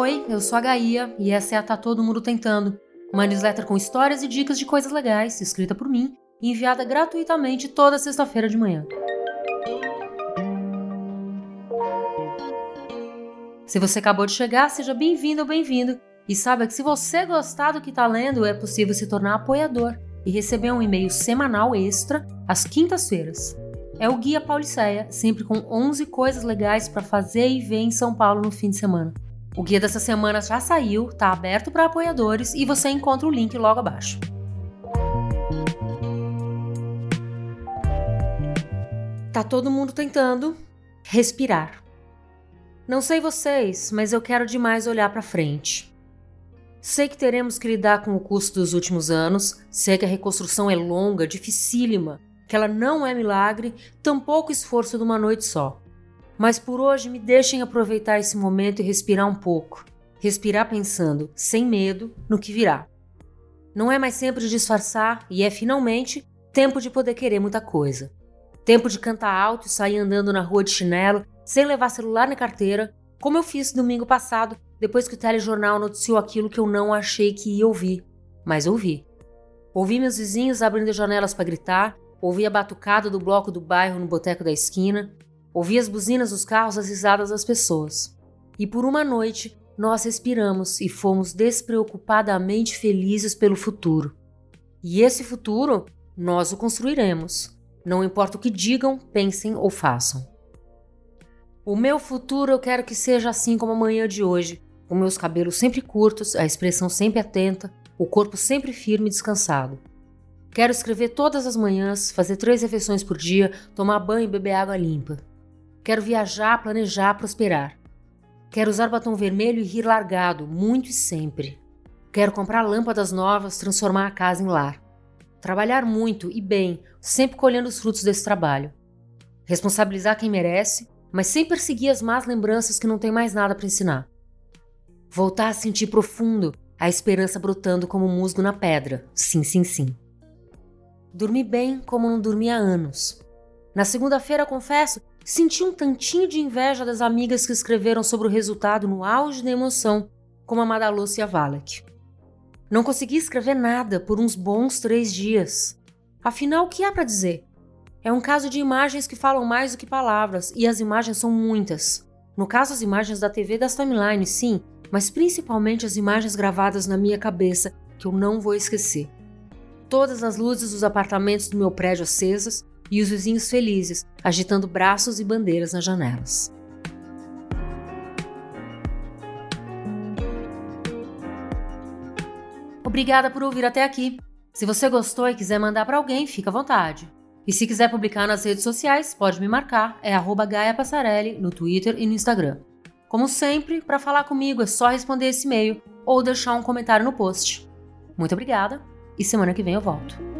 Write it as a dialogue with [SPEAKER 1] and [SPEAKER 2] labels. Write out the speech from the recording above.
[SPEAKER 1] Oi, eu sou a Gaia e essa é a Tá Todo Mundo Tentando, uma newsletter com histórias e dicas de coisas legais, escrita por mim e enviada gratuitamente toda sexta-feira de manhã. Se você acabou de chegar, seja bem-vindo ou bem-vindo e saiba que se você gostar do que está lendo, é possível se tornar apoiador e receber um e-mail semanal extra às quintas-feiras. É o Guia Pauliceia, sempre com 11 coisas legais para fazer e ver em São Paulo no fim de semana. O guia dessa semana já saiu, está aberto para apoiadores e você encontra o link logo abaixo. Tá todo mundo tentando respirar. Não sei vocês, mas eu quero demais olhar para frente. Sei que teremos que lidar com o custo dos últimos anos, sei que a reconstrução é longa, dificílima, que ela não é milagre, tampouco esforço de uma noite só. Mas por hoje me deixem aproveitar esse momento e respirar um pouco. Respirar pensando, sem medo, no que virá. Não é mais sempre disfarçar e é finalmente tempo de poder querer muita coisa. Tempo de cantar alto e sair andando na rua de chinelo, sem levar celular na carteira, como eu fiz domingo passado, depois que o telejornal noticiou aquilo que eu não achei que ia ouvir, mas ouvi. Ouvi meus vizinhos abrindo janelas para gritar, Ouvi a batucada do bloco do bairro no boteco da esquina, ouvi as buzinas dos carros, as risadas das pessoas. E por uma noite, nós respiramos e fomos despreocupadamente felizes pelo futuro. E esse futuro, nós o construiremos. Não importa o que digam, pensem ou façam. O meu futuro eu quero que seja assim como a manhã de hoje, com meus cabelos sempre curtos, a expressão sempre atenta, o corpo sempre firme e descansado. Quero escrever todas as manhãs, fazer três refeições por dia, tomar banho e beber água limpa. Quero viajar, planejar, prosperar. Quero usar batom vermelho e rir largado, muito e sempre. Quero comprar lâmpadas novas, transformar a casa em lar. Trabalhar muito e bem, sempre colhendo os frutos desse trabalho. Responsabilizar quem merece, mas sem perseguir as más lembranças que não tem mais nada para ensinar. Voltar a sentir profundo a esperança brotando como musgo na pedra. Sim, sim, sim. Dormi bem como não dormi há anos. Na segunda-feira, confesso, senti um tantinho de inveja das amigas que escreveram sobre o resultado no auge da emoção, como a Madalúcia e a Valek. Não consegui escrever nada por uns bons três dias. Afinal, o que há para dizer? É um caso de imagens que falam mais do que palavras, e as imagens são muitas. No caso, as imagens da TV das timelines, sim, mas principalmente as imagens gravadas na minha cabeça, que eu não vou esquecer todas as luzes dos apartamentos do meu prédio acesas e os vizinhos felizes, agitando braços e bandeiras nas janelas. Obrigada por ouvir até aqui. Se você gostou e quiser mandar para alguém, fica à vontade. E se quiser publicar nas redes sociais, pode me marcar, é Gaia Passarelli no Twitter e no Instagram. Como sempre, para falar comigo é só responder esse e-mail ou deixar um comentário no post. Muito obrigada e semana que vem eu volto.